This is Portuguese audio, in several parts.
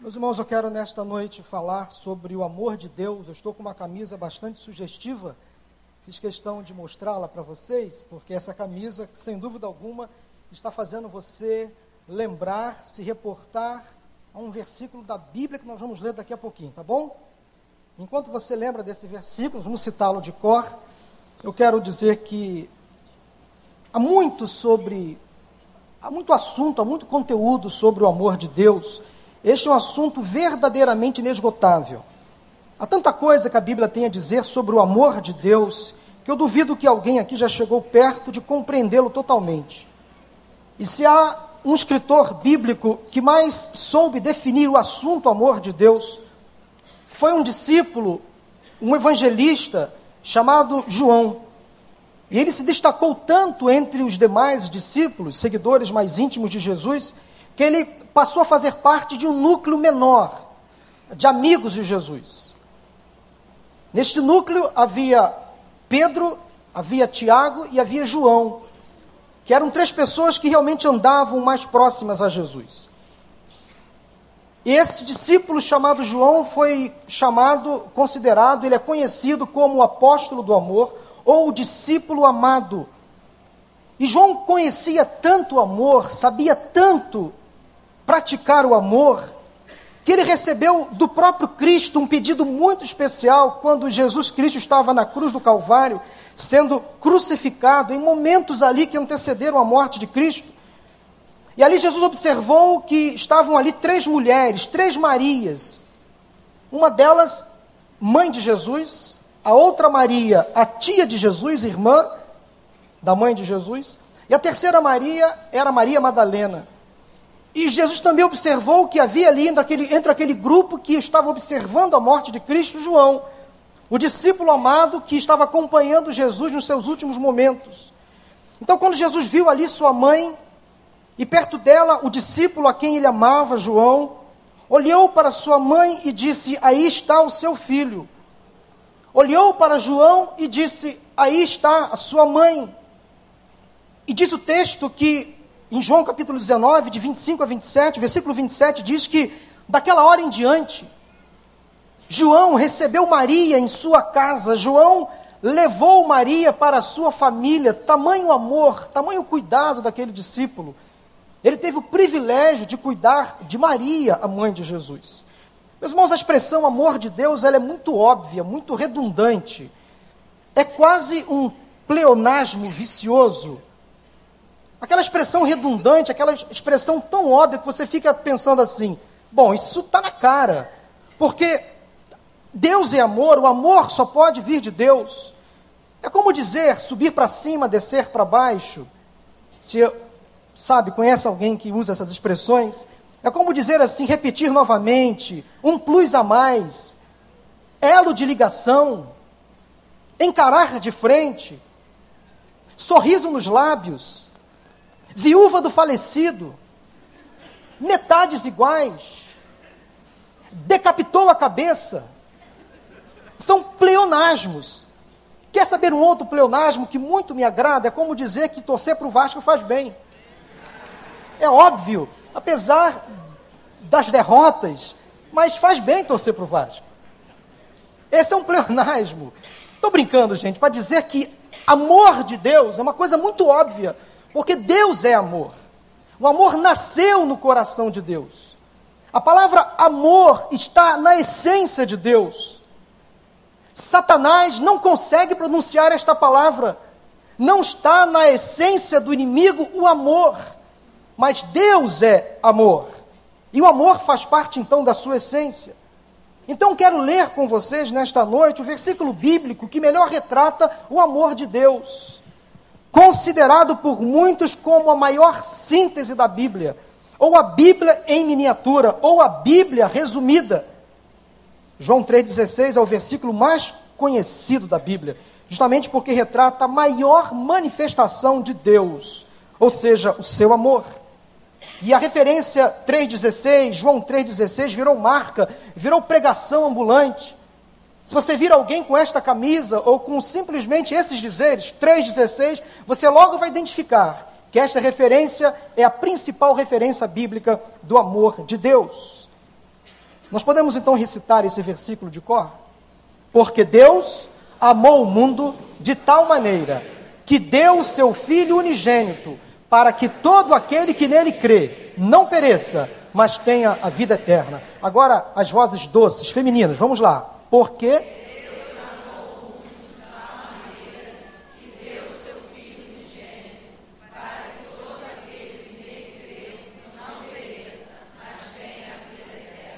Meus irmãos, eu quero nesta noite falar sobre o amor de Deus. Eu estou com uma camisa bastante sugestiva. Fiz questão de mostrá-la para vocês, porque essa camisa, sem dúvida alguma, está fazendo você lembrar, se reportar a um versículo da Bíblia que nós vamos ler daqui a pouquinho, tá bom? Enquanto você lembra desse versículo, vamos citá-lo de cor. Eu quero dizer que há muito sobre, há muito assunto, há muito conteúdo sobre o amor de Deus este é um assunto verdadeiramente inesgotável. Há tanta coisa que a Bíblia tem a dizer sobre o amor de Deus que eu duvido que alguém aqui já chegou perto de compreendê-lo totalmente. E se há um escritor bíblico que mais soube definir o assunto amor de Deus, foi um discípulo, um evangelista chamado João. E ele se destacou tanto entre os demais discípulos, seguidores mais íntimos de Jesus, que ele passou a fazer parte de um núcleo menor de amigos de Jesus. Neste núcleo havia Pedro, havia Tiago e havia João, que eram três pessoas que realmente andavam mais próximas a Jesus. Esse discípulo chamado João foi chamado, considerado, ele é conhecido como o apóstolo do amor ou o discípulo amado. E João conhecia tanto o amor, sabia tanto praticar o amor, que ele recebeu do próprio Cristo um pedido muito especial quando Jesus Cristo estava na cruz do Calvário, sendo crucificado, em momentos ali que antecederam a morte de Cristo. E ali Jesus observou que estavam ali três mulheres, três Marias. Uma delas, mãe de Jesus, a outra Maria, a tia de Jesus, irmã da mãe de Jesus, e a terceira Maria era Maria Madalena. E Jesus também observou que havia ali entre aquele, entre aquele grupo que estava observando a morte de Cristo, João, o discípulo amado que estava acompanhando Jesus nos seus últimos momentos. Então, quando Jesus viu ali sua mãe, e perto dela o discípulo a quem ele amava, João, olhou para sua mãe e disse: Aí está o seu filho. Olhou para João e disse: Aí está a sua mãe. E diz o texto que em João capítulo 19, de 25 a 27, versículo 27, diz que daquela hora em diante, João recebeu Maria em sua casa, João levou Maria para a sua família, tamanho amor, tamanho cuidado daquele discípulo. Ele teve o privilégio de cuidar de Maria, a mãe de Jesus. Meus irmãos, a expressão amor de Deus ela é muito óbvia, muito redundante. É quase um pleonasmo vicioso Aquela expressão redundante, aquela expressão tão óbvia que você fica pensando assim: bom, isso está na cara. Porque Deus é amor, o amor só pode vir de Deus. É como dizer subir para cima, descer para baixo. Se sabe, conhece alguém que usa essas expressões? É como dizer assim, repetir novamente, um plus a mais, elo de ligação, encarar de frente, sorriso nos lábios viúva do falecido, metades iguais, decapitou a cabeça. São pleonasmos. Quer saber um outro pleonasmo que muito me agrada? É como dizer que torcer para o Vasco faz bem. É óbvio, apesar das derrotas, mas faz bem torcer para o Vasco. Esse é um pleonasmo. Estou brincando, gente, para dizer que amor de Deus é uma coisa muito óbvia. Porque Deus é amor. O amor nasceu no coração de Deus. A palavra amor está na essência de Deus. Satanás não consegue pronunciar esta palavra. Não está na essência do inimigo o amor. Mas Deus é amor. E o amor faz parte então da sua essência. Então quero ler com vocês nesta noite o versículo bíblico que melhor retrata o amor de Deus considerado por muitos como a maior síntese da Bíblia, ou a Bíblia em miniatura, ou a Bíblia resumida. João 3,16 é o versículo mais conhecido da Bíblia, justamente porque retrata a maior manifestação de Deus, ou seja, o seu amor. E a referência 3,16, João 3,16, virou marca, virou pregação ambulante. Se você vir alguém com esta camisa ou com simplesmente esses dizeres, 3,16, você logo vai identificar que esta referência é a principal referência bíblica do amor de Deus. Nós podemos então recitar esse versículo de cor? Porque Deus amou o mundo de tal maneira que deu o seu Filho unigênito, para que todo aquele que nele crê não pereça, mas tenha a vida eterna. Agora, as vozes doces, femininas, vamos lá. Porque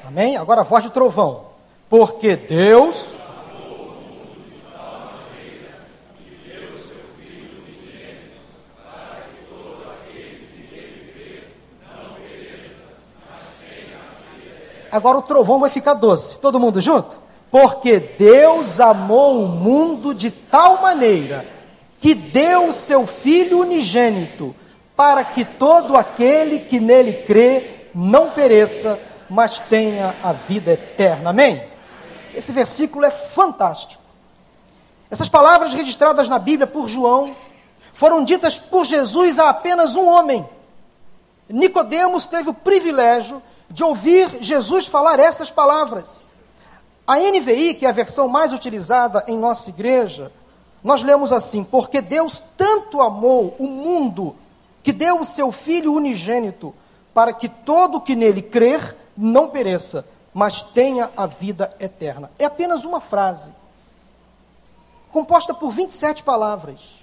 Amém? Agora a voz de trovão. Porque Deus Agora o trovão vai ficar doce. Todo mundo junto? Porque Deus amou o mundo de tal maneira que deu o seu Filho unigênito, para que todo aquele que nele crê não pereça, mas tenha a vida eterna. Amém? Esse versículo é fantástico. Essas palavras registradas na Bíblia por João foram ditas por Jesus a apenas um homem. Nicodemos teve o privilégio de ouvir Jesus falar essas palavras. A NVI, que é a versão mais utilizada em nossa igreja, nós lemos assim: Porque Deus tanto amou o mundo que deu o seu Filho unigênito, para que todo que nele crer não pereça, mas tenha a vida eterna. É apenas uma frase, composta por 27 palavras.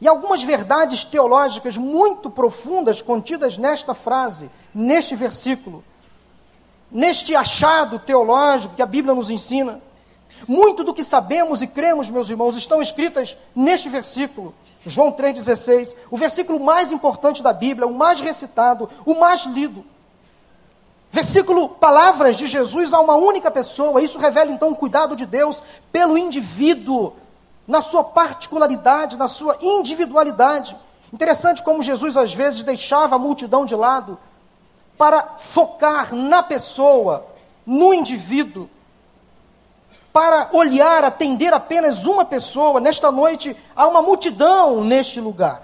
E algumas verdades teológicas muito profundas contidas nesta frase, neste versículo, neste achado teológico que a Bíblia nos ensina. Muito do que sabemos e cremos, meus irmãos, estão escritas neste versículo, João 3,16, o versículo mais importante da Bíblia, o mais recitado, o mais lido. Versículo, palavras de Jesus a uma única pessoa, isso revela então o cuidado de Deus pelo indivíduo, na sua particularidade, na sua individualidade. Interessante como Jesus às vezes deixava a multidão de lado para focar na pessoa, no indivíduo, para olhar, atender apenas uma pessoa. Nesta noite há uma multidão neste lugar.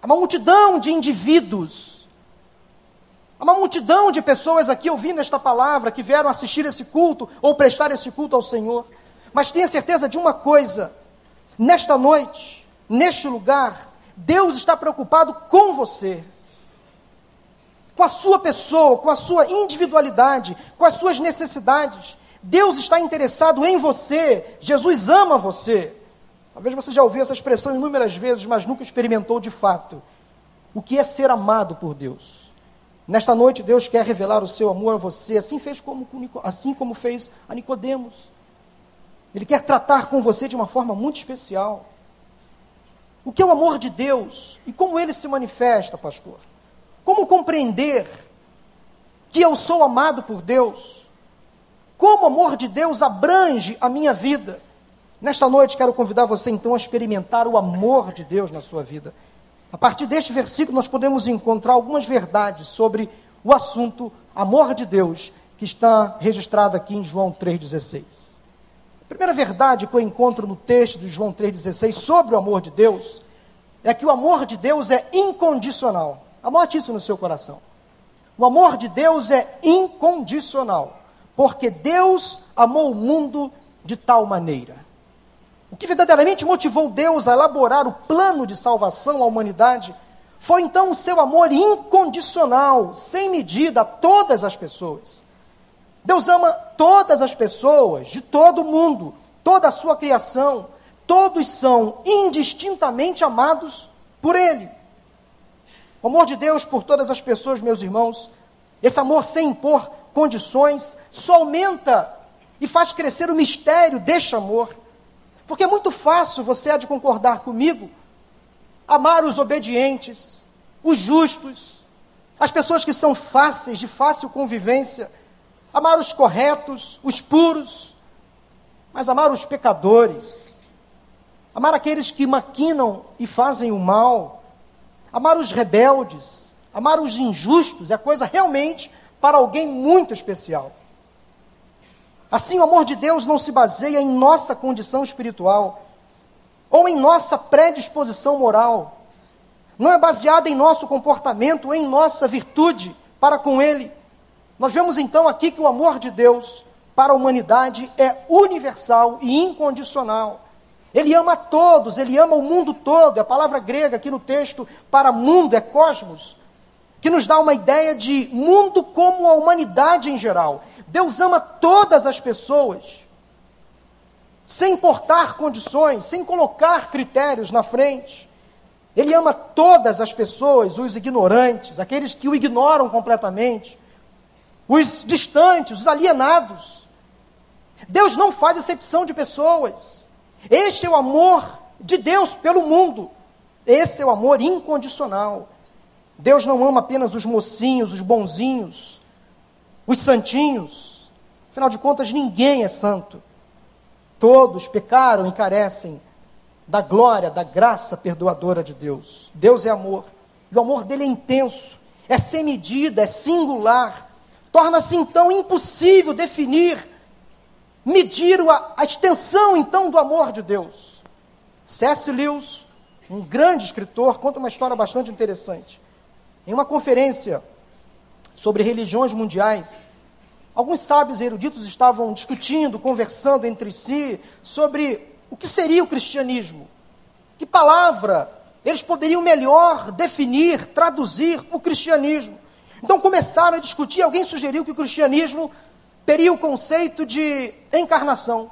Há uma multidão de indivíduos. Há uma multidão de pessoas aqui ouvindo esta palavra que vieram assistir esse culto ou prestar esse culto ao Senhor. Mas tenha certeza de uma coisa: nesta noite, neste lugar, Deus está preocupado com você, com a sua pessoa, com a sua individualidade, com as suas necessidades. Deus está interessado em você, Jesus ama você. Talvez você já ouviu essa expressão inúmeras vezes, mas nunca experimentou de fato o que é ser amado por Deus. Nesta noite, Deus quer revelar o seu amor a você, assim fez como, assim como fez a Nicodemos. Ele quer tratar com você de uma forma muito especial. O que é o amor de Deus e como ele se manifesta, pastor? Como compreender que eu sou amado por Deus? Como o amor de Deus abrange a minha vida? Nesta noite quero convidar você então a experimentar o amor de Deus na sua vida. A partir deste versículo nós podemos encontrar algumas verdades sobre o assunto amor de Deus que está registrado aqui em João 3,16 primeira verdade que eu encontro no texto de João 3,16 sobre o amor de Deus é que o amor de Deus é incondicional. Anote isso no seu coração. O amor de Deus é incondicional, porque Deus amou o mundo de tal maneira. O que verdadeiramente motivou Deus a elaborar o plano de salvação à humanidade foi então o seu amor incondicional, sem medida, a todas as pessoas. Deus ama todas as pessoas, de todo o mundo, toda a sua criação. Todos são indistintamente amados por Ele. O amor de Deus por todas as pessoas, meus irmãos, esse amor sem impor condições, só aumenta e faz crescer o mistério deste amor. Porque é muito fácil, você há de concordar comigo, amar os obedientes, os justos, as pessoas que são fáceis, de fácil convivência amar os corretos, os puros, mas amar os pecadores, amar aqueles que maquinam e fazem o mal, amar os rebeldes, amar os injustos, é coisa realmente para alguém muito especial. Assim, o amor de Deus não se baseia em nossa condição espiritual ou em nossa predisposição moral. Não é baseado em nosso comportamento, em nossa virtude para com Ele Nós vemos então aqui que o amor de Deus para a humanidade é universal e incondicional. Ele ama todos, ele ama o mundo todo. A palavra grega aqui no texto para mundo é cosmos, que nos dá uma ideia de mundo como a humanidade em geral. Deus ama todas as pessoas, sem importar condições, sem colocar critérios na frente. Ele ama todas as pessoas, os ignorantes, aqueles que o ignoram completamente, os distantes, os alienados. Deus não faz exceção de pessoas. Este é o amor de Deus pelo mundo. Esse é o amor incondicional. Deus não ama apenas os mocinhos, os bonzinhos, os santinhos. Afinal de contas, ninguém é santo. Todos pecaram e carecem da glória, da graça perdoadora de Deus. Deus é amor. E o amor dele é intenso, é sem medida, é singular, Torna-se então impossível definir, medir a, a extensão então do amor de Deus. C.S. Lewis, um grande escritor, conta uma história bastante interessante. Em uma conferência sobre religiões mundiais, alguns sábios e eruditos estavam discutindo, conversando entre si sobre o que seria o cristianismo. Que palavra eles poderiam melhor definir, traduzir o cristianismo. Então começaram a discutir, alguém sugeriu que o cristianismo teria o conceito de encarnação.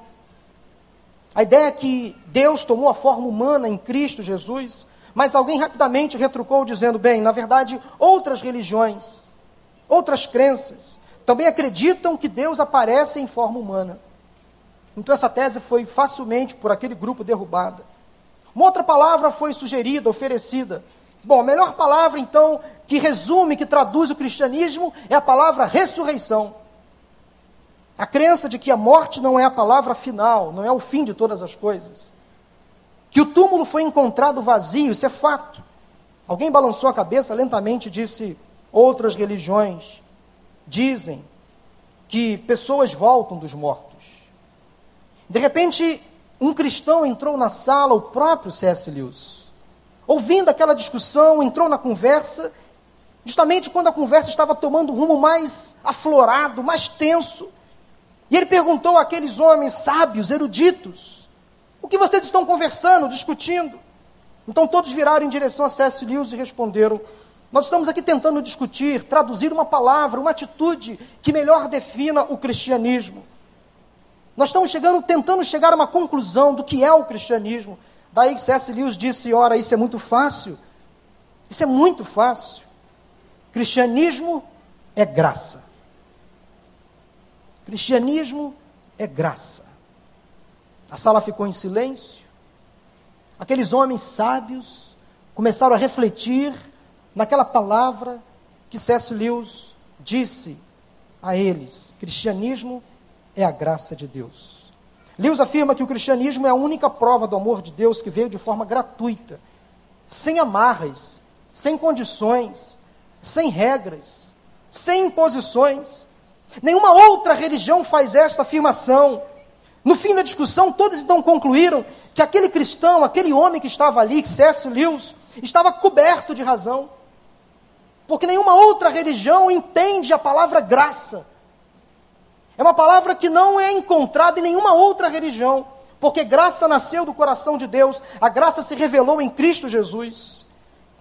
A ideia é que Deus tomou a forma humana em Cristo Jesus, mas alguém rapidamente retrucou dizendo: bem, na verdade, outras religiões, outras crenças, também acreditam que Deus aparece em forma humana. Então essa tese foi facilmente por aquele grupo derrubada. Uma outra palavra foi sugerida, oferecida. Bom, a melhor palavra então que resume, que traduz o cristianismo, é a palavra ressurreição. A crença de que a morte não é a palavra final, não é o fim de todas as coisas. Que o túmulo foi encontrado vazio, isso é fato. Alguém balançou a cabeça lentamente e disse: outras religiões dizem que pessoas voltam dos mortos. De repente, um cristão entrou na sala, o próprio C.S. Lewis. Ouvindo aquela discussão, entrou na conversa justamente quando a conversa estava tomando um rumo mais aflorado, mais tenso. E ele perguntou àqueles homens sábios, eruditos, o que vocês estão conversando, discutindo? Então todos viraram em direção a C.S. Lewis e responderam: Nós estamos aqui tentando discutir, traduzir uma palavra, uma atitude que melhor defina o cristianismo. Nós estamos chegando, tentando chegar a uma conclusão do que é o cristianismo. Daí C.S. Lewis disse: Ora, isso é muito fácil. Isso é muito fácil. Cristianismo é graça. Cristianismo é graça. A sala ficou em silêncio. Aqueles homens sábios começaram a refletir naquela palavra que C.S. Lewis disse a eles: cristianismo é a graça de Deus. Lewis afirma que o cristianismo é a única prova do amor de Deus que veio de forma gratuita, sem amarras, sem condições, sem regras, sem imposições. Nenhuma outra religião faz esta afirmação. No fim da discussão, todos então concluíram que aquele cristão, aquele homem que estava ali, C.S. Lewis, estava coberto de razão. Porque nenhuma outra religião entende a palavra graça. É uma palavra que não é encontrada em nenhuma outra religião. Porque graça nasceu do coração de Deus, a graça se revelou em Cristo Jesus.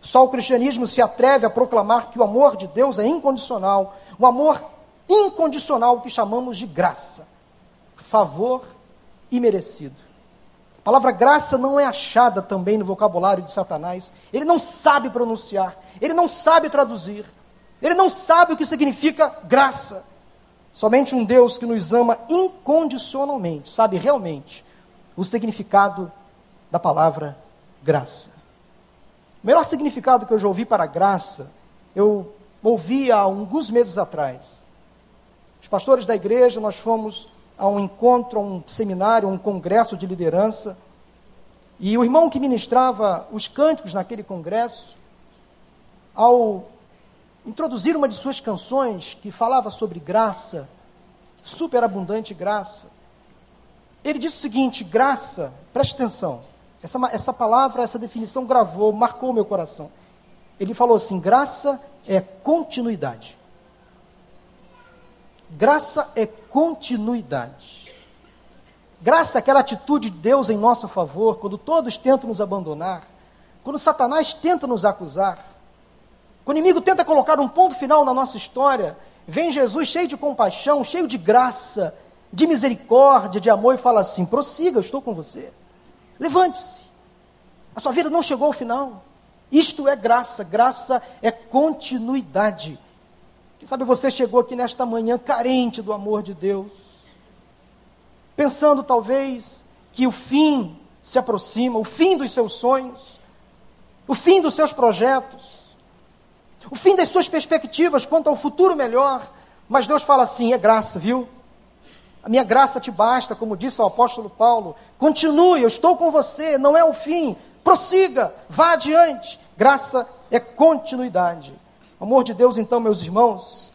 Só o cristianismo se atreve a proclamar que o amor de Deus é incondicional, o amor incondicional que chamamos de graça, favor imerecido. A palavra graça não é achada também no vocabulário de Satanás. Ele não sabe pronunciar, ele não sabe traduzir, ele não sabe o que significa graça. Somente um Deus que nos ama incondicionalmente sabe realmente o significado da palavra graça. O melhor significado que eu já ouvi para graça, eu ouvi há alguns meses atrás. Os pastores da igreja, nós fomos a um encontro, a um seminário, a um congresso de liderança, e o irmão que ministrava os cânticos naquele congresso, ao introduzir uma de suas canções que falava sobre graça, superabundante graça, ele disse o seguinte: graça, preste atenção, essa, essa palavra, essa definição gravou, marcou meu coração. Ele falou assim: graça é continuidade. Graça é continuidade. Graça é aquela atitude de Deus em nosso favor, quando todos tentam nos abandonar, quando Satanás tenta nos acusar, quando o inimigo tenta colocar um ponto final na nossa história, vem Jesus cheio de compaixão, cheio de graça, de misericórdia, de amor e fala assim: prossiga, eu estou com você. Levante-se. A sua vida não chegou ao final. Isto é graça, graça é continuidade. Quem sabe você chegou aqui nesta manhã carente do amor de Deus, pensando talvez que o fim se aproxima, o fim dos seus sonhos, o fim dos seus projetos, o fim das suas perspectivas quanto ao futuro melhor, mas Deus fala assim: é graça, viu? A minha graça te basta, como disse o apóstolo Paulo. Continue, eu estou com você, não é o fim, prossiga, vá adiante. Graça é continuidade. O amor de Deus, então, meus irmãos,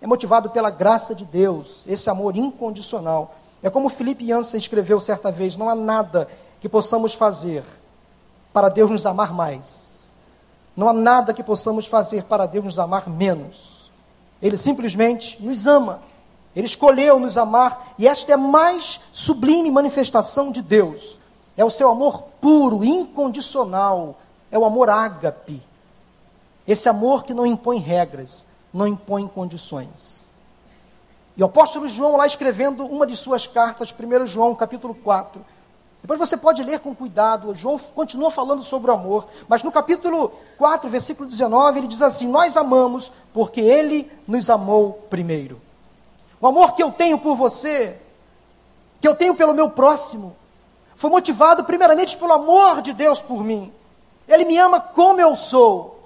é motivado pela graça de Deus, esse amor incondicional. É como Felipe Jansen escreveu certa vez: não há nada que possamos fazer para Deus nos amar mais. Não há nada que possamos fazer para Deus nos amar menos. Ele simplesmente nos ama. Ele escolheu nos amar, e esta é a mais sublime manifestação de Deus é o seu amor puro, incondicional, é o amor ágape. Esse amor que não impõe regras, não impõe condições. E o apóstolo João, lá escrevendo uma de suas cartas, 1 João capítulo 4, depois você pode ler com cuidado, João continua falando sobre o amor, mas no capítulo 4, versículo 19, ele diz assim: Nós amamos porque ele nos amou primeiro. O amor que eu tenho por você, que eu tenho pelo meu próximo, foi motivado primeiramente pelo amor de Deus por mim. Ele me ama como eu sou.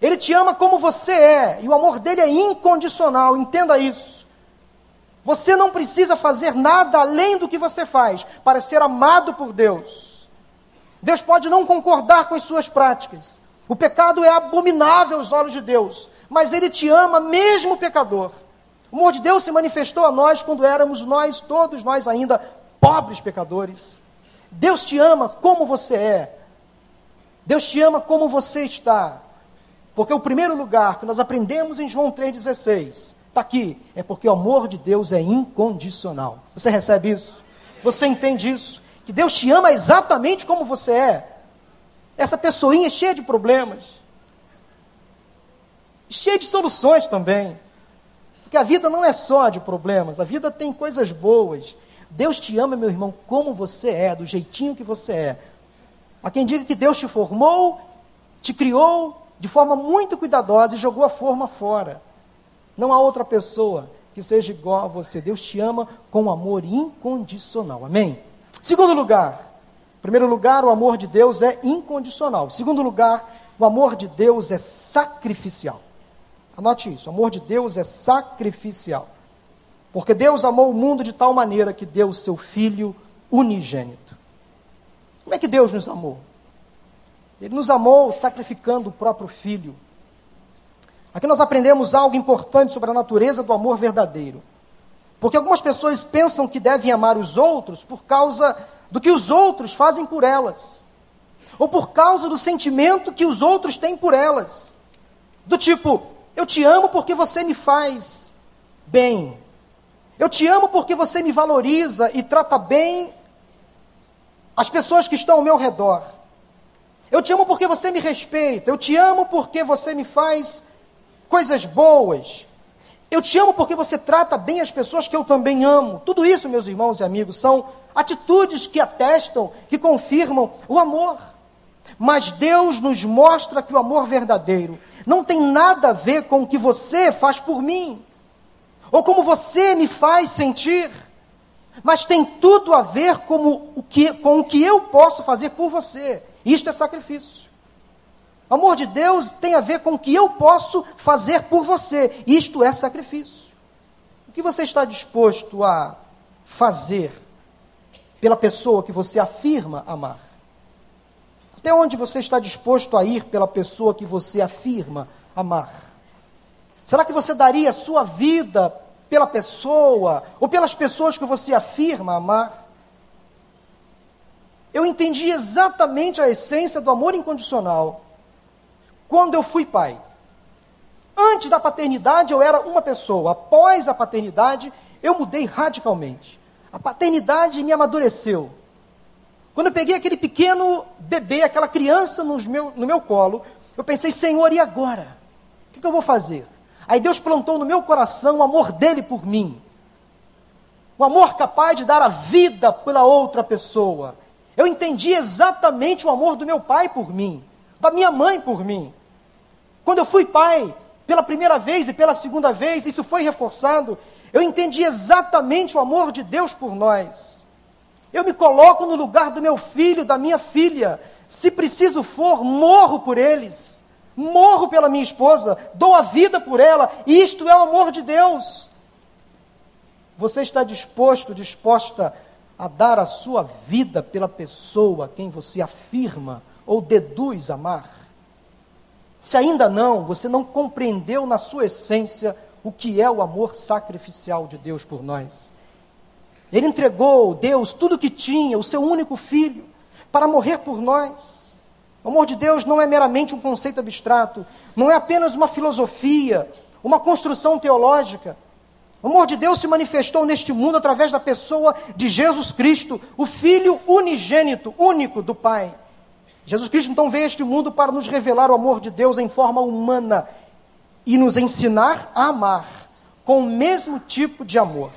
Ele te ama como você é. E o amor dele é incondicional. Entenda isso. Você não precisa fazer nada além do que você faz para ser amado por Deus. Deus pode não concordar com as suas práticas. O pecado é abominável aos olhos de Deus, mas Ele te ama mesmo pecador. O amor de Deus se manifestou a nós quando éramos nós, todos nós ainda, pobres pecadores. Deus te ama como você é. Deus te ama como você está. Porque o primeiro lugar que nós aprendemos em João 3,16 está aqui, é porque o amor de Deus é incondicional. Você recebe isso? Você entende isso? Que Deus te ama exatamente como você é. Essa pessoinha cheia de problemas, cheia de soluções também. Porque a vida não é só de problemas, a vida tem coisas boas. Deus te ama, meu irmão, como você é, do jeitinho que você é. Há quem diga que Deus te formou, te criou de forma muito cuidadosa e jogou a forma fora. Não há outra pessoa que seja igual a você. Deus te ama com amor incondicional. Amém? Segundo lugar, primeiro lugar, o amor de Deus é incondicional. Segundo lugar, o amor de Deus é sacrificial. Anote isso: o amor de Deus é sacrificial. Porque Deus amou o mundo de tal maneira que deu o seu Filho unigênito. Como é que Deus nos amou? Ele nos amou sacrificando o próprio Filho. Aqui nós aprendemos algo importante sobre a natureza do amor verdadeiro. Porque algumas pessoas pensam que devem amar os outros por causa do que os outros fazem por elas, ou por causa do sentimento que os outros têm por elas. Do tipo, eu te amo porque você me faz bem, eu te amo porque você me valoriza e trata bem as pessoas que estão ao meu redor. Eu te amo porque você me respeita. Eu te amo porque você me faz coisas boas. Eu te amo porque você trata bem as pessoas que eu também amo. Tudo isso, meus irmãos e amigos, são atitudes que atestam, que confirmam o amor. Mas Deus nos mostra que o amor verdadeiro não tem nada a ver com o que você faz por mim ou como você me faz sentir, mas tem tudo a ver com o que, com o que eu posso fazer por você. Isto é sacrifício. O amor de Deus tem a ver com o que eu posso fazer por você. Isto é sacrifício. O que você está disposto a fazer pela pessoa que você afirma amar? Até onde você está disposto a ir pela pessoa que você afirma amar? Será que você daria a sua vida pela pessoa ou pelas pessoas que você afirma amar? Eu entendi exatamente a essência do amor incondicional quando eu fui pai. Antes da paternidade eu era uma pessoa, após a paternidade eu mudei radicalmente. A paternidade me amadureceu. Quando eu peguei aquele pequeno bebê, aquela criança no meu, no meu colo, eu pensei, Senhor, e agora? O que, que eu vou fazer? Aí Deus plantou no meu coração o amor dele por mim. O amor capaz de dar a vida pela outra pessoa. Eu entendi exatamente o amor do meu pai por mim, da minha mãe por mim. Quando eu fui pai, pela primeira vez e pela segunda vez, isso foi reforçado. Eu entendi exatamente o amor de Deus por nós. Eu me coloco no lugar do meu filho, da minha filha. Se preciso for, morro por eles. Morro pela minha esposa, dou a vida por ela, isto é o amor de Deus. Você está disposto, disposta a dar a sua vida pela pessoa a quem você afirma ou deduz amar? Se ainda não, você não compreendeu na sua essência o que é o amor sacrificial de Deus por nós. Ele entregou, Deus, tudo que tinha, o seu único filho, para morrer por nós. O amor de Deus não é meramente um conceito abstrato, não é apenas uma filosofia, uma construção teológica. O amor de Deus se manifestou neste mundo através da pessoa de Jesus Cristo, o Filho unigênito, único do Pai. Jesus Cristo então veio a este mundo para nos revelar o amor de Deus em forma humana e nos ensinar a amar com o mesmo tipo de amor.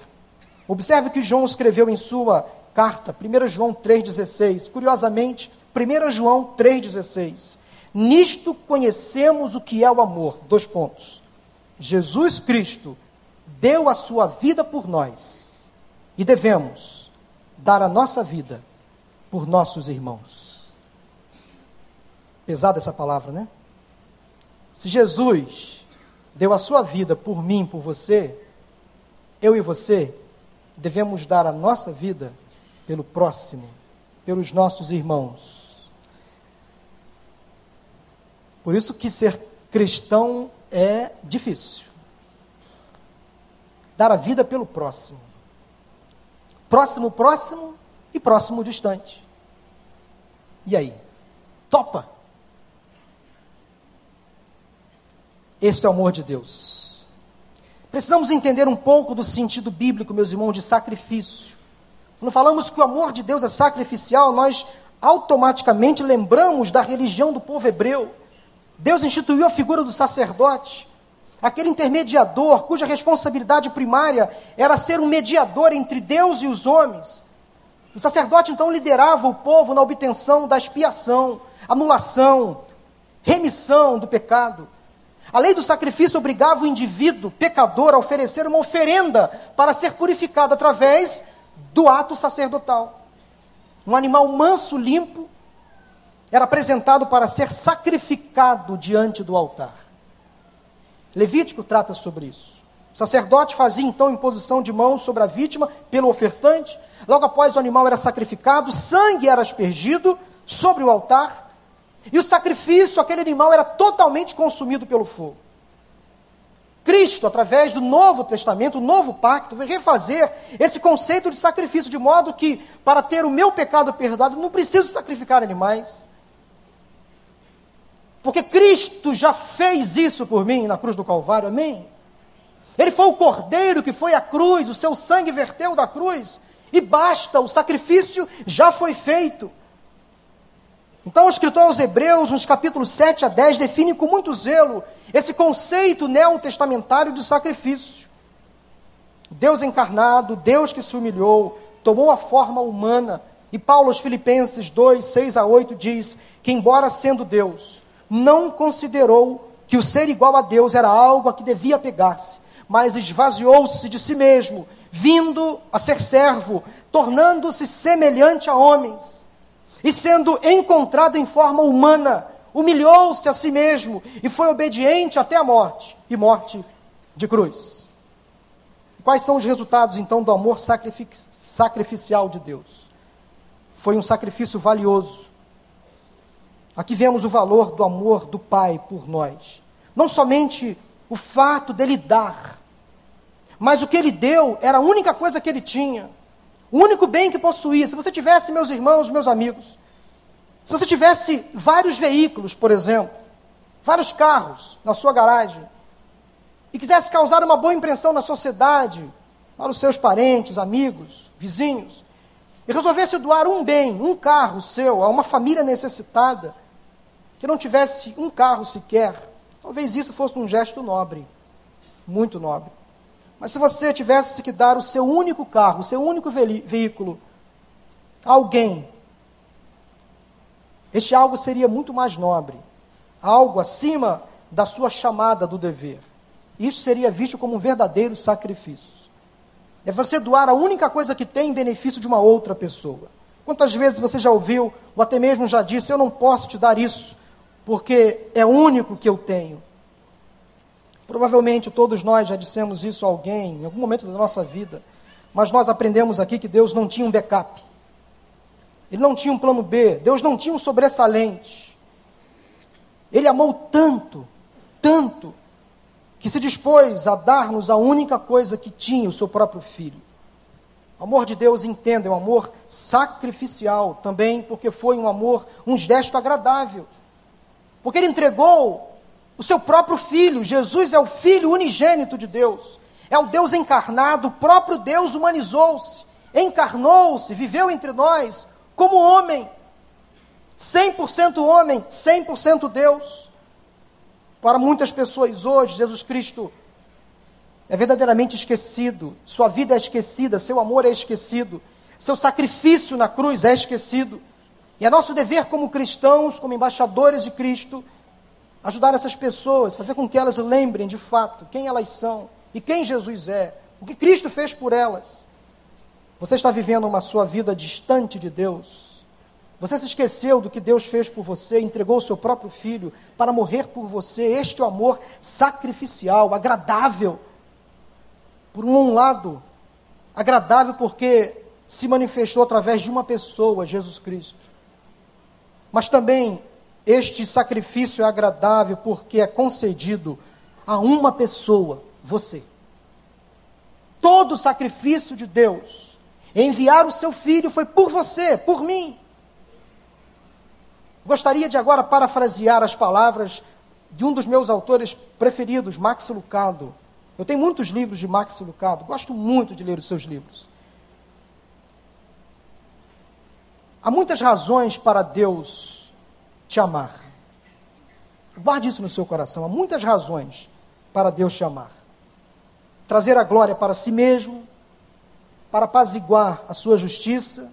Observe que João escreveu em sua carta, 1 João 3,16. Curiosamente, 1 João 3,16. Nisto conhecemos o que é o amor. Dois pontos. Jesus Cristo deu a sua vida por nós e devemos dar a nossa vida por nossos irmãos. Pesada essa palavra, né? Se Jesus deu a sua vida por mim, por você, eu e você devemos dar a nossa vida pelo próximo, pelos nossos irmãos. Por isso que ser cristão é difícil. Dar a vida pelo próximo. Próximo, próximo e próximo distante. E aí? Topa? Esse é o amor de Deus. Precisamos entender um pouco do sentido bíblico, meus irmãos, de sacrifício. Quando falamos que o amor de Deus é sacrificial, nós automaticamente lembramos da religião do povo hebreu. Deus instituiu a figura do sacerdote, aquele intermediador cuja responsabilidade primária era ser um mediador entre Deus e os homens. O sacerdote então liderava o povo na obtenção da expiação, anulação, remissão do pecado. A lei do sacrifício obrigava o indivíduo pecador a oferecer uma oferenda para ser purificado através do ato sacerdotal. Um animal manso, limpo, era apresentado para ser sacrificado diante do altar. Levítico trata sobre isso. O sacerdote fazia então imposição de mãos sobre a vítima pelo ofertante. Logo após o animal era sacrificado, sangue era aspergido sobre o altar e o sacrifício, aquele animal, era totalmente consumido pelo fogo. Cristo, através do Novo Testamento, o Novo Pacto, vai refazer esse conceito de sacrifício, de modo que, para ter o meu pecado perdoado, não preciso sacrificar animais. Porque Cristo já fez isso por mim na cruz do Calvário, amém? Ele foi o cordeiro que foi à cruz, o seu sangue verteu da cruz, e basta, o sacrifício já foi feito. Então, o escritor aos Hebreus, nos capítulos 7 a 10, define com muito zelo esse conceito neotestamentário de sacrifício. Deus encarnado, Deus que se humilhou, tomou a forma humana. E Paulo, aos Filipenses 2, 6 a 8, diz que, embora sendo Deus, não considerou que o ser igual a Deus era algo a que devia pegar-se, mas esvaziou-se de si mesmo, vindo a ser servo, tornando-se semelhante a homens e sendo encontrado em forma humana, humilhou-se a si mesmo e foi obediente até a morte e morte de cruz. Quais são os resultados então do amor sacrific sacrificial de Deus? Foi um sacrifício valioso. Aqui vemos o valor do amor do Pai por nós. Não somente o fato dele dar, mas o que ele deu era a única coisa que ele tinha. O único bem que possuía, se você tivesse, meus irmãos, meus amigos, se você tivesse vários veículos, por exemplo, vários carros na sua garagem, e quisesse causar uma boa impressão na sociedade, para os seus parentes, amigos, vizinhos, e resolvesse doar um bem, um carro seu, a uma família necessitada, que não tivesse um carro sequer, talvez isso fosse um gesto nobre, muito nobre. Mas se você tivesse que dar o seu único carro, o seu único veículo a alguém, este algo seria muito mais nobre, algo acima da sua chamada do dever. Isso seria visto como um verdadeiro sacrifício. É você doar a única coisa que tem em benefício de uma outra pessoa. Quantas vezes você já ouviu, ou até mesmo já disse, eu não posso te dar isso, porque é o único que eu tenho. Provavelmente todos nós já dissemos isso a alguém em algum momento da nossa vida, mas nós aprendemos aqui que Deus não tinha um backup. Ele não tinha um plano B, Deus não tinha um sobressalente. Ele amou tanto, tanto, que se dispôs a dar-nos a única coisa que tinha, o seu próprio filho. O amor de Deus, entenda, é um amor sacrificial também, porque foi um amor, um gesto agradável. Porque ele entregou o seu próprio filho. Jesus é o filho unigênito de Deus. É o Deus encarnado, o próprio Deus humanizou-se, encarnou-se, viveu entre nós como homem. 100% homem, 100% Deus. Para muitas pessoas hoje, Jesus Cristo é verdadeiramente esquecido, sua vida é esquecida, seu amor é esquecido, seu sacrifício na cruz é esquecido. E é nosso dever como cristãos, como embaixadores de Cristo, ajudar essas pessoas, fazer com que elas lembrem de fato quem elas são e quem Jesus é, o que Cristo fez por elas. Você está vivendo uma sua vida distante de Deus, você se esqueceu do que Deus fez por você, entregou o seu próprio filho para morrer por você. Este é o amor sacrificial, agradável. Por um lado, agradável porque se manifestou através de uma pessoa, Jesus Cristo. Mas também este sacrifício é agradável porque é concedido a uma pessoa, você. Todo sacrifício de Deus, enviar o seu filho, foi por você, por mim. Gostaria de agora parafrasear as palavras de um dos meus autores preferidos, Max Lucado. Eu tenho muitos livros de Max Lucado, gosto muito de ler os seus livros. Há muitas razões para Deus te amar. Guarde isso no seu coração. Há muitas razões para Deus te amar. Trazer a glória para si mesmo, para apaziguar a sua justiça,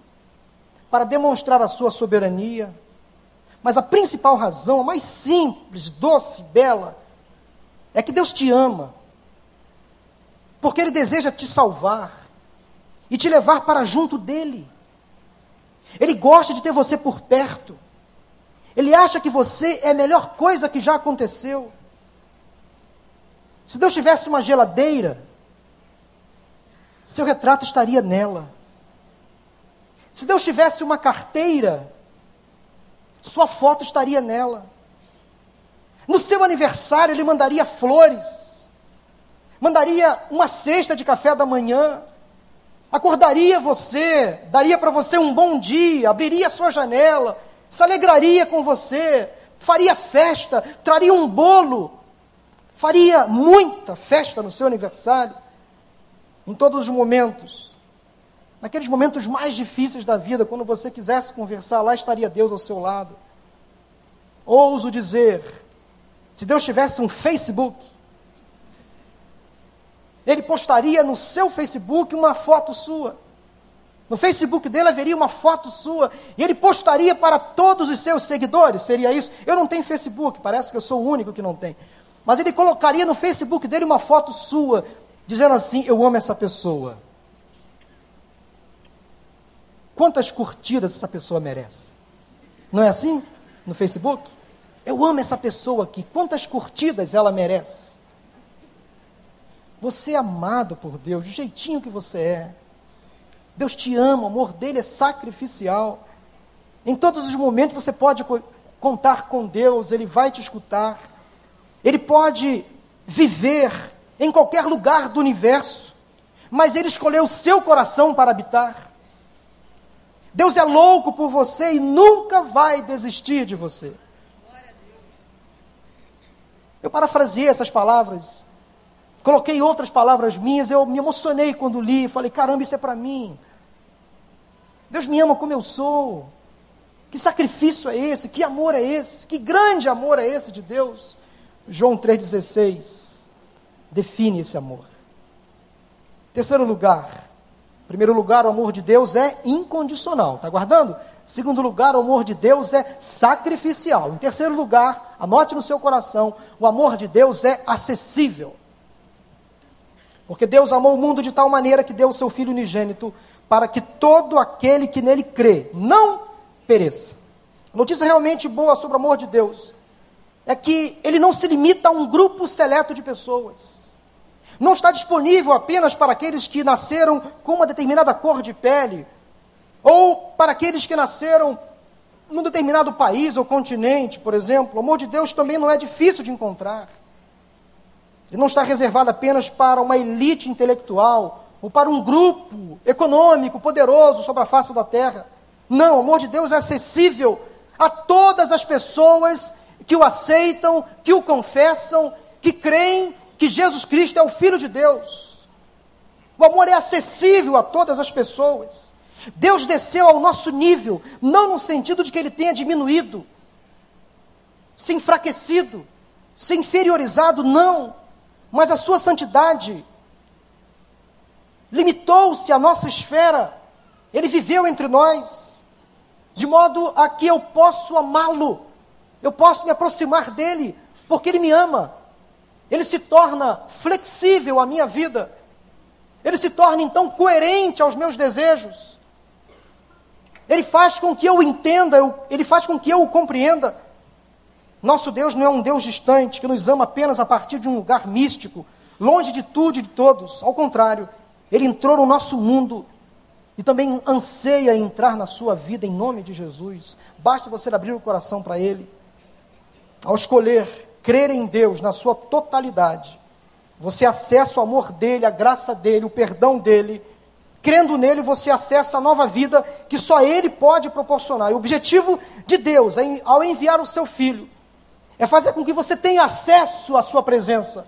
para demonstrar a sua soberania, mas a principal razão, a mais simples, doce, bela, é que Deus te ama. Porque Ele deseja te salvar e te levar para junto dEle. Ele gosta de ter você por perto. Ele acha que você é a melhor coisa que já aconteceu. Se Deus tivesse uma geladeira, seu retrato estaria nela. Se Deus tivesse uma carteira, sua foto estaria nela. No seu aniversário, ele mandaria flores, mandaria uma cesta de café da manhã, acordaria você, daria para você um bom dia, abriria sua janela, se alegraria com você, faria festa, traria um bolo, faria muita festa no seu aniversário, em todos os momentos naqueles momentos mais difíceis da vida, quando você quisesse conversar, lá estaria Deus ao seu lado. Ouso dizer, se Deus tivesse um Facebook, ele postaria no seu Facebook uma foto sua. No Facebook dele haveria uma foto sua e ele postaria para todos os seus seguidores. Seria isso? Eu não tenho Facebook, parece que eu sou o único que não tem. Mas ele colocaria no Facebook dele uma foto sua, dizendo assim: Eu amo essa pessoa. Quantas curtidas essa pessoa merece? Não é assim? No Facebook? Eu amo essa pessoa aqui. Quantas curtidas ela merece? Você é amado por Deus, do jeitinho que você é. Deus te ama, o amor dele é sacrificial. Em todos os momentos você pode contar com Deus, ele vai te escutar. Ele pode viver em qualquer lugar do universo, mas ele escolheu o seu coração para habitar. Deus é louco por você e nunca vai desistir de você. Eu parafraseei essas palavras coloquei outras palavras minhas, eu me emocionei quando li, falei: caramba, isso é para mim. Deus me ama como eu sou. Que sacrifício é esse? Que amor é esse? Que grande amor é esse de Deus? João 3,16 define esse amor. Terceiro lugar. Primeiro lugar, o amor de Deus é incondicional. Está guardando? Segundo lugar, o amor de Deus é sacrificial. Em terceiro lugar, anote no seu coração, o amor de Deus é acessível. Porque Deus amou o mundo de tal maneira que deu o seu Filho unigênito para que todo aquele que nele crê não pereça. Notícia realmente boa sobre o amor de Deus é que ele não se limita a um grupo seleto de pessoas. Não está disponível apenas para aqueles que nasceram com uma determinada cor de pele, ou para aqueles que nasceram num determinado país ou continente, por exemplo. O amor de Deus também não é difícil de encontrar. Ele não está reservado apenas para uma elite intelectual ou para um grupo econômico poderoso sobre a face da terra. Não, o amor de Deus é acessível a todas as pessoas que o aceitam, que o confessam, que creem que Jesus Cristo é o Filho de Deus. O amor é acessível a todas as pessoas. Deus desceu ao nosso nível, não no sentido de que ele tenha diminuído, se enfraquecido, se inferiorizado, não, mas a sua santidade limitou-se à nossa esfera, ele viveu entre nós, de modo a que eu posso amá-lo, eu posso me aproximar dele, porque ele me ama, ele se torna flexível à minha vida, ele se torna então coerente aos meus desejos, ele faz com que eu entenda, ele faz com que eu o compreenda. Nosso Deus não é um Deus distante, que nos ama apenas a partir de um lugar místico, longe de tudo e de todos. Ao contrário, ele entrou no nosso mundo e também anseia entrar na sua vida em nome de Jesus. Basta você abrir o coração para Ele. Ao escolher crer em Deus na sua totalidade, você acessa o amor dEle, a graça dEle, o perdão dEle Crendo nele, você acessa a nova vida que só ele pode proporcionar. E o objetivo de Deus, ao enviar o seu filho, é fazer com que você tenha acesso à sua presença.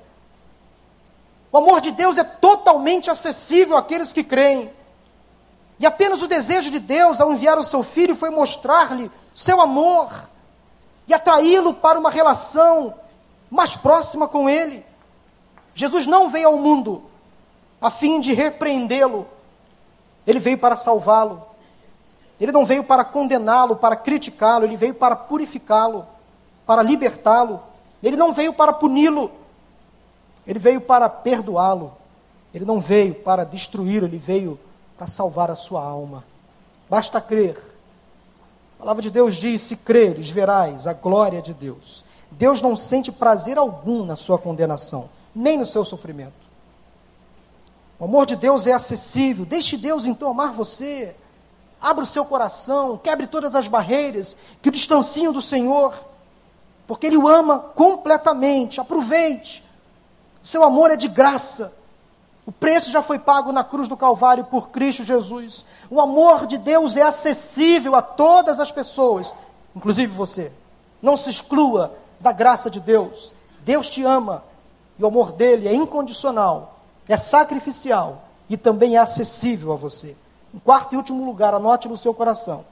O amor de Deus é totalmente acessível àqueles que creem. E apenas o desejo de Deus, ao enviar o seu filho, foi mostrar-lhe seu amor e atraí-lo para uma relação mais próxima com ele. Jesus não veio ao mundo a fim de repreendê-lo, ele veio para salvá-lo. Ele não veio para condená-lo, para criticá-lo, ele veio para purificá-lo, para libertá-lo. Ele não veio para puni-lo, ele veio para perdoá-lo. Ele não veio para destruí-lo, ele veio para salvar a sua alma. Basta crer. A palavra de Deus diz: se creres, verás a glória de Deus. Deus não sente prazer algum na sua condenação, nem no seu sofrimento. O amor de Deus é acessível. Deixe Deus então amar você. Abra o seu coração, quebre todas as barreiras que o distanciam do Senhor, porque Ele o ama completamente. Aproveite. O seu amor é de graça. O preço já foi pago na cruz do Calvário por Cristo Jesus. O amor de Deus é acessível a todas as pessoas, inclusive você. Não se exclua da graça de Deus. Deus te ama e o amor dele é incondicional é sacrificial e também é acessível a você. Em quarto e último lugar, anote no seu coração: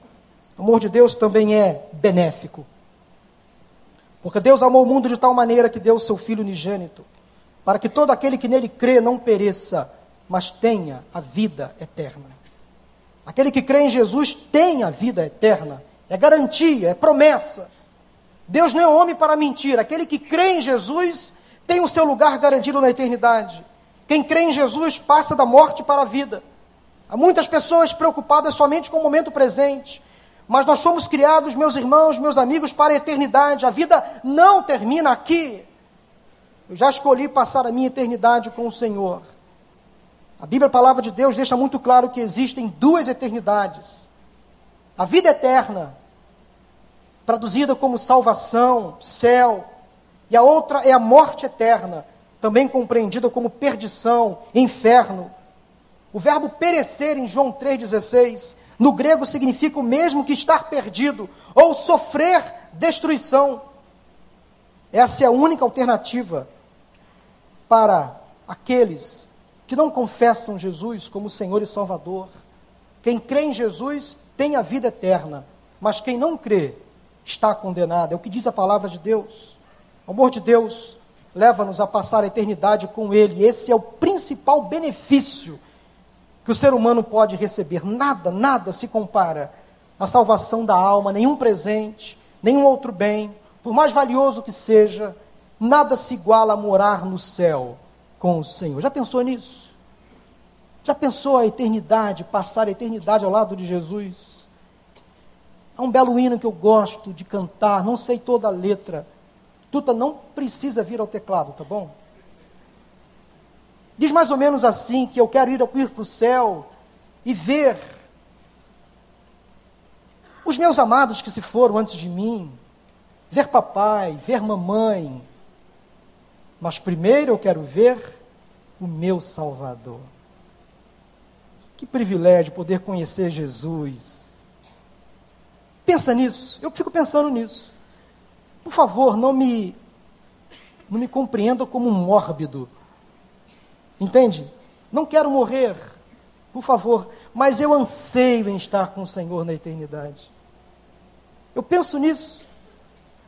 o amor de Deus também é benéfico. Porque Deus amou o mundo de tal maneira que deu o seu Filho unigênito, para que todo aquele que nele crê não pereça, mas tenha a vida eterna. Aquele que crê em Jesus tem a vida eterna, é garantia, é promessa. Deus não é homem para mentir, aquele que crê em Jesus tem o seu lugar garantido na eternidade. Quem crê em Jesus passa da morte para a vida. Há muitas pessoas preocupadas somente com o momento presente. Mas nós fomos criados, meus irmãos, meus amigos, para a eternidade. A vida não termina aqui. Eu já escolhi passar a minha eternidade com o Senhor. A Bíblia, a palavra de Deus, deixa muito claro que existem duas eternidades: a vida eterna, traduzida como salvação, céu, e a outra é a morte eterna, também compreendida como perdição, inferno. O verbo perecer em João 3,16, no grego significa o mesmo que estar perdido ou sofrer destruição. Essa é a única alternativa para aqueles que não confessam Jesus como Senhor e Salvador. Quem crê em Jesus tem a vida eterna, mas quem não crê está condenado. É o que diz a palavra de Deus. O amor de Deus leva-nos a passar a eternidade com Ele. Esse é o principal benefício que o ser humano pode receber. Nada, nada se compara à salvação da alma, nenhum presente, nenhum outro bem, por mais valioso que seja, nada se iguala a morar no céu com o Senhor. Já pensou nisso? Já pensou a eternidade, passar a eternidade ao lado de Jesus? Há um belo hino que eu gosto de cantar, não sei toda a letra. Tuta não precisa vir ao teclado, tá bom? Diz mais ou menos assim: que eu quero ir, ir para o céu e ver os meus amados que se foram antes de mim, ver papai, ver mamãe, mas primeiro eu quero ver o meu Salvador. Que privilégio poder conhecer Jesus. Pensa nisso, eu fico pensando nisso. Por favor, não me não me compreenda como um mórbido. Entende? Não quero morrer, por favor, mas eu anseio em estar com o Senhor na eternidade. Eu penso nisso.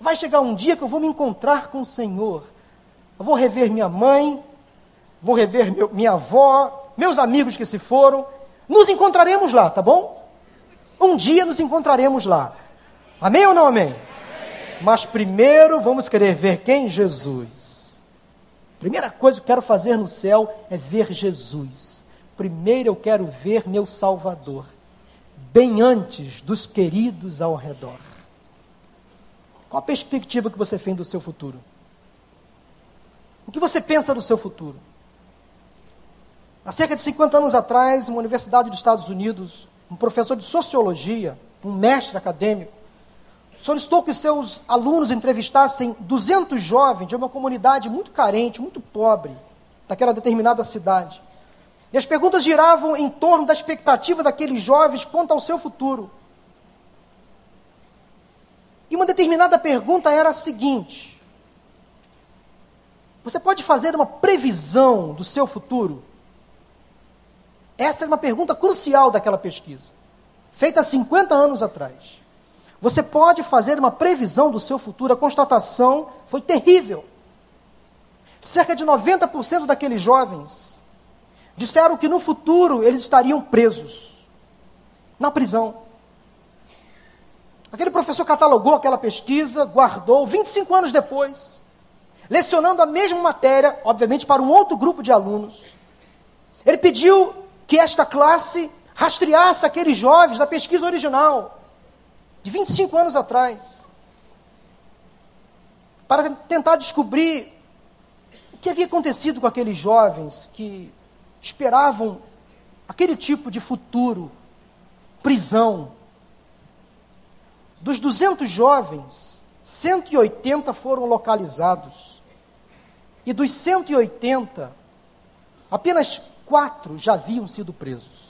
Vai chegar um dia que eu vou me encontrar com o Senhor. Eu vou rever minha mãe, vou rever meu, minha avó, meus amigos que se foram. Nos encontraremos lá, tá bom? Um dia nos encontraremos lá. Amém ou não amém? amém. Mas primeiro vamos querer ver quem? Jesus. Primeira coisa que eu quero fazer no céu é ver Jesus. Primeiro eu quero ver meu Salvador, bem antes dos queridos ao redor. Qual a perspectiva que você tem do seu futuro? O que você pensa do seu futuro? Há cerca de 50 anos atrás, uma universidade dos Estados Unidos, um professor de sociologia, um mestre acadêmico, solicitou que seus alunos entrevistassem 200 jovens de uma comunidade muito carente, muito pobre, daquela determinada cidade. E as perguntas giravam em torno da expectativa daqueles jovens quanto ao seu futuro. E uma determinada pergunta era a seguinte: Você pode fazer uma previsão do seu futuro? Essa é uma pergunta crucial daquela pesquisa, feita há 50 anos atrás. Você pode fazer uma previsão do seu futuro? A constatação foi terrível. Cerca de 90% daqueles jovens disseram que no futuro eles estariam presos, na prisão. Aquele professor catalogou aquela pesquisa, guardou, 25 anos depois, lecionando a mesma matéria, obviamente para um outro grupo de alunos. Ele pediu que esta classe rastreasse aqueles jovens da pesquisa original, de 25 anos atrás, para tentar descobrir o que havia acontecido com aqueles jovens que esperavam aquele tipo de futuro, prisão, dos 200 jovens, 180 foram localizados. E dos 180, apenas quatro já haviam sido presos.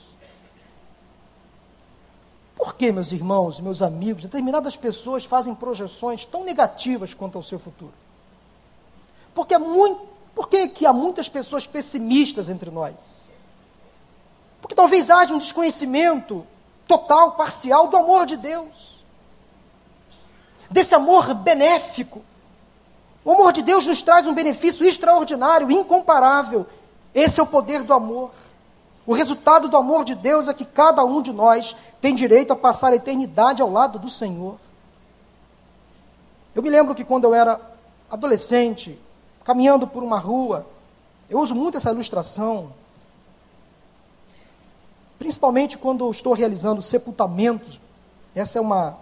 Por que, meus irmãos, meus amigos, determinadas pessoas fazem projeções tão negativas quanto ao seu futuro? Porque, é muito, por que, que há muitas pessoas pessimistas entre nós? Porque talvez haja um desconhecimento total, parcial do amor de Deus desse amor benéfico. O amor de Deus nos traz um benefício extraordinário, incomparável. Esse é o poder do amor. O resultado do amor de Deus é que cada um de nós tem direito a passar a eternidade ao lado do Senhor. Eu me lembro que quando eu era adolescente, caminhando por uma rua, eu uso muito essa ilustração, principalmente quando estou realizando sepultamentos. Essa é uma,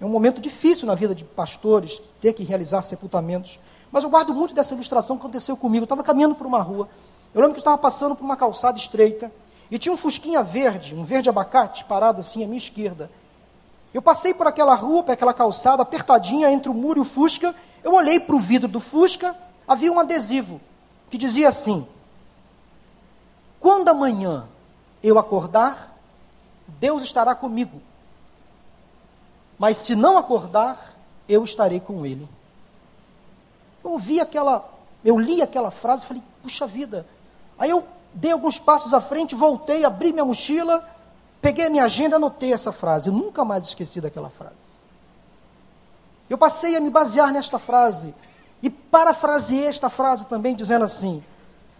é um momento difícil na vida de pastores, ter que realizar sepultamentos. Mas eu guardo muito dessa ilustração que aconteceu comigo. Eu estava caminhando por uma rua. Eu lembro que eu estava passando por uma calçada estreita. E tinha um fusquinha verde, um verde abacate, parado assim à minha esquerda. Eu passei por aquela rua, por aquela calçada, apertadinha entre o muro e o Fusca. Eu olhei para o vidro do Fusca, havia um adesivo que dizia assim: Quando amanhã eu acordar, Deus estará comigo mas se não acordar, eu estarei com ele. Eu ouvi aquela, eu li aquela frase e falei, puxa vida, Aí eu dei alguns passos à frente, voltei, abri minha mochila, peguei a minha agenda, anotei essa frase. Eu nunca mais esqueci daquela frase. Eu passei a me basear nesta frase e parafraseei esta frase também, dizendo assim: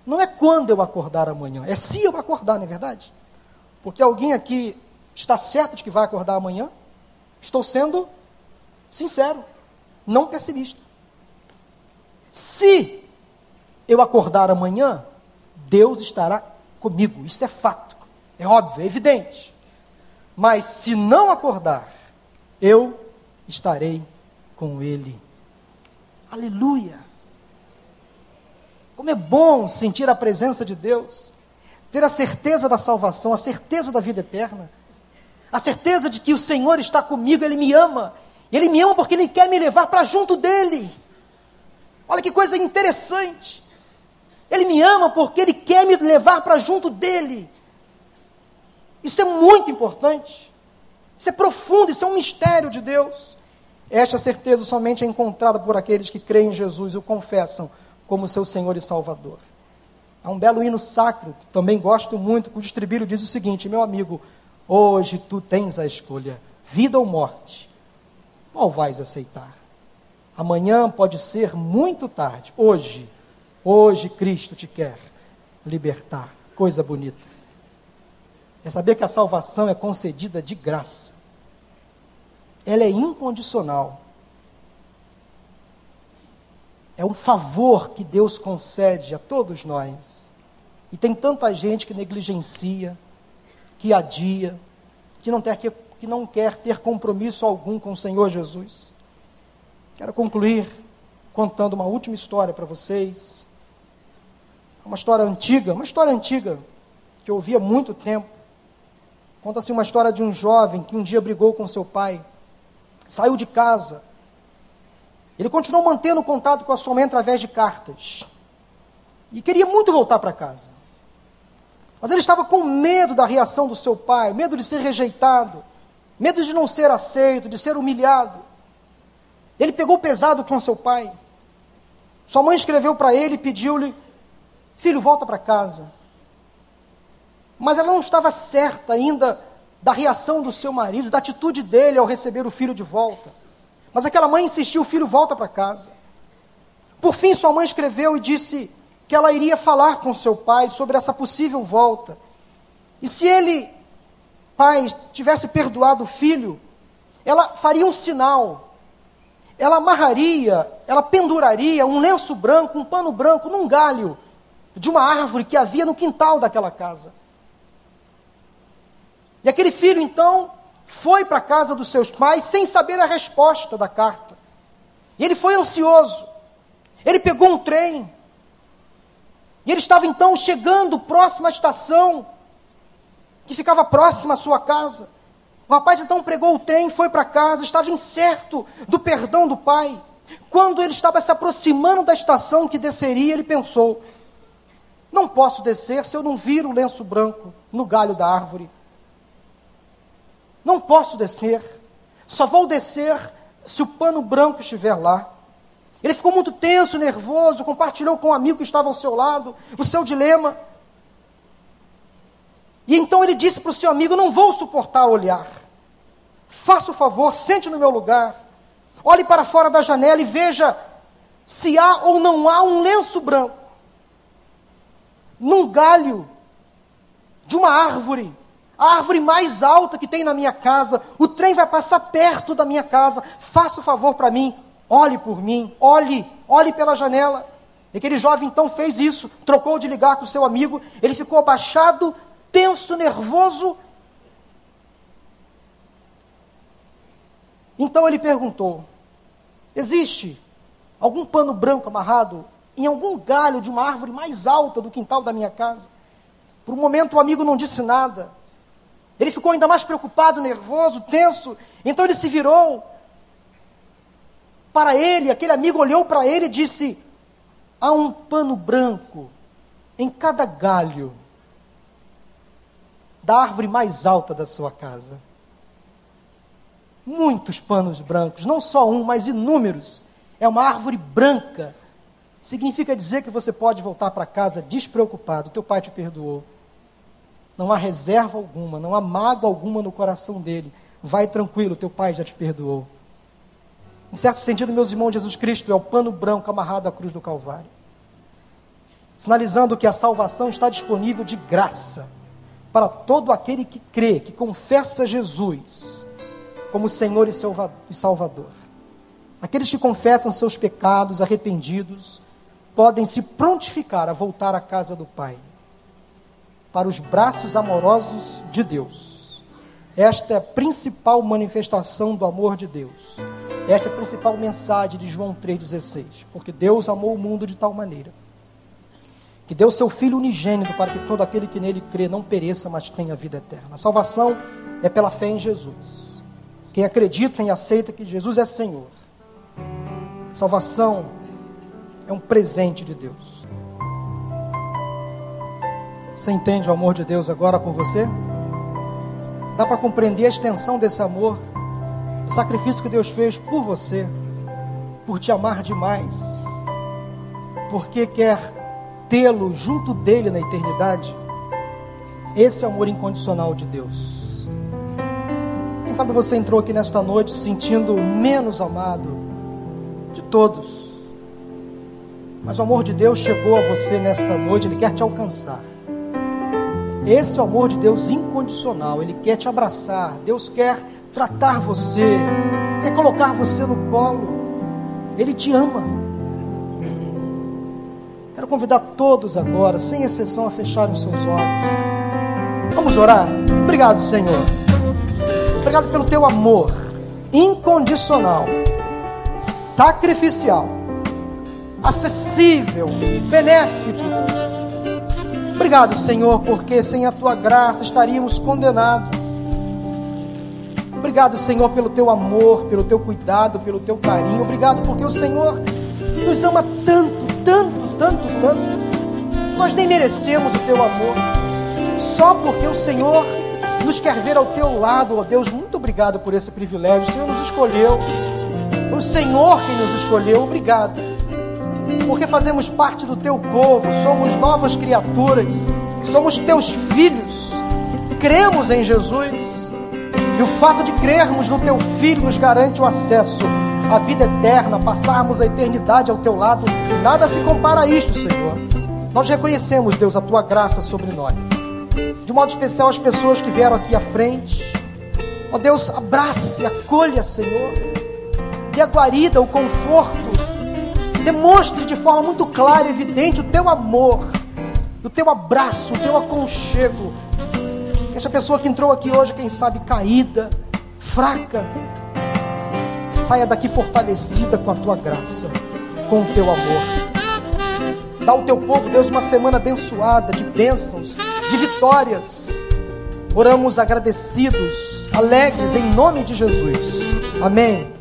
não é quando eu acordar amanhã, é se eu acordar, não é verdade? Porque alguém aqui está certo de que vai acordar amanhã? Estou sendo sincero, não pessimista. Se eu acordar amanhã, Deus estará comigo. Isto é fato, é óbvio, é evidente. Mas se não acordar, eu estarei com Ele. Aleluia! Como é bom sentir a presença de Deus, ter a certeza da salvação, a certeza da vida eterna, a certeza de que o Senhor está comigo, Ele me ama. Ele me ama porque Ele quer me levar para junto dEle. Olha que coisa interessante. Ele me ama porque Ele quer me levar para junto dEle. Isso é muito importante. Isso é profundo, isso é um mistério de Deus. Esta certeza somente é encontrada por aqueles que creem em Jesus e o confessam como seu Senhor e Salvador. Há um belo hino sacro, que também gosto muito, cujo estribilho diz o seguinte: Meu amigo, hoje tu tens a escolha, vida ou morte. Qual vais aceitar? Amanhã pode ser muito tarde. Hoje, hoje Cristo te quer libertar. Coisa bonita. É saber que a salvação é concedida de graça. Ela é incondicional. É um favor que Deus concede a todos nós. E tem tanta gente que negligencia, que adia, que não, ter, que não quer ter compromisso algum com o Senhor Jesus. Quero concluir contando uma última história para vocês. Uma história antiga, uma história antiga que eu ouvi há muito tempo. Conta-se uma história de um jovem que um dia brigou com seu pai, saiu de casa. Ele continuou mantendo contato com a sua mãe através de cartas. E queria muito voltar para casa. Mas ele estava com medo da reação do seu pai, medo de ser rejeitado, medo de não ser aceito, de ser humilhado. Ele pegou pesado com seu pai. Sua mãe escreveu para ele e pediu-lhe: Filho, volta para casa. Mas ela não estava certa ainda da reação do seu marido, da atitude dele ao receber o filho de volta. Mas aquela mãe insistiu: Filho, volta para casa. Por fim, sua mãe escreveu e disse que ela iria falar com seu pai sobre essa possível volta. E se ele, pai, tivesse perdoado o filho, ela faria um sinal ela amarraria, ela penduraria um lenço branco, um pano branco num galho de uma árvore que havia no quintal daquela casa. E aquele filho então foi para a casa dos seus pais sem saber a resposta da carta. E ele foi ansioso. Ele pegou um trem. E ele estava então chegando próximo à estação que ficava próxima à sua casa. O rapaz então pregou o trem, foi para casa, estava incerto do perdão do pai. Quando ele estava se aproximando da estação que desceria, ele pensou: não posso descer se eu não vir o lenço branco no galho da árvore. Não posso descer. Só vou descer se o pano branco estiver lá. Ele ficou muito tenso, nervoso, compartilhou com um amigo que estava ao seu lado o seu dilema. E então ele disse para o seu amigo: Não vou suportar olhar. Faça o favor, sente no meu lugar. Olhe para fora da janela e veja se há ou não há um lenço branco num galho de uma árvore, a árvore mais alta que tem na minha casa. O trem vai passar perto da minha casa. Faça o favor para mim, olhe por mim, olhe, olhe pela janela. E aquele jovem então fez isso, trocou de ligar com o seu amigo, ele ficou abaixado tenso, nervoso. Então ele perguntou: existe algum pano branco amarrado em algum galho de uma árvore mais alta do quintal da minha casa? Por um momento o amigo não disse nada. Ele ficou ainda mais preocupado, nervoso, tenso. Então ele se virou para ele, aquele amigo olhou para ele e disse: Há um pano branco em cada galho da árvore mais alta da sua casa. Muitos panos brancos, não só um, mas inúmeros. É uma árvore branca significa dizer que você pode voltar para casa despreocupado, teu pai te perdoou. Não há reserva alguma, não há mágoa alguma no coração dele. Vai tranquilo, teu pai já te perdoou. Em certo sentido, meus irmãos, Jesus Cristo é o pano branco amarrado à cruz do Calvário, sinalizando que a salvação está disponível de graça para todo aquele que crê, que confessa Jesus como Senhor e Salvador. Aqueles que confessam seus pecados arrependidos podem se prontificar a voltar à casa do Pai, para os braços amorosos de Deus. Esta é a principal manifestação do amor de Deus. Esta é a principal mensagem de João 3,16. Porque Deus amou o mundo de tal maneira que deu seu Filho unigênito para que todo aquele que nele crê não pereça, mas tenha vida eterna. A salvação é pela fé em Jesus. Quem acredita e aceita que Jesus é Senhor. Salvação é um presente de Deus. Você entende o amor de Deus agora por você? Dá para compreender a extensão desse amor, o sacrifício que Deus fez por você, por te amar demais, porque quer tê-lo junto dele na eternidade. Esse é o amor incondicional de Deus. Quem sabe você entrou aqui nesta noite sentindo menos amado de todos. Mas o amor de Deus chegou a você nesta noite, ele quer te alcançar. Esse é o amor de Deus incondicional, ele quer te abraçar. Deus quer tratar você, quer colocar você no colo. Ele te ama. Quero convidar todos agora, sem exceção, a fecharem os seus olhos. Vamos orar? Obrigado, Senhor. Obrigado pelo teu amor incondicional, sacrificial, acessível, benéfico. Obrigado, Senhor, porque sem a tua graça estaríamos condenados. Obrigado, Senhor, pelo teu amor, pelo teu cuidado, pelo teu carinho. Obrigado porque o Senhor nos ama tanto, tanto, tanto, tanto. Nós nem merecemos o teu amor. Só porque o Senhor nos quer ver ao teu lado, ó Deus, muito obrigado por esse privilégio. O Senhor nos escolheu. O Senhor quem nos escolheu. Obrigado. Porque fazemos parte do teu povo, somos novas criaturas, somos teus filhos. Cremos em Jesus. E o fato de crermos no teu filho nos garante o acesso a vida eterna, passarmos a eternidade ao teu lado, nada se compara a isto, Senhor. Nós reconhecemos, Deus, a tua graça sobre nós. De modo especial, as pessoas que vieram aqui à frente. Ó Deus, abrace, acolha, Senhor. Dê a guarida, o conforto. Demonstre de forma muito clara e evidente o teu amor, o teu abraço, o teu aconchego. Essa pessoa que entrou aqui hoje, quem sabe, caída, fraca, saia daqui fortalecida com a tua graça, com o teu amor. Dá ao teu povo, Deus, uma semana abençoada, de bênçãos, de vitórias. Oramos agradecidos, alegres, em nome de Jesus. Amém.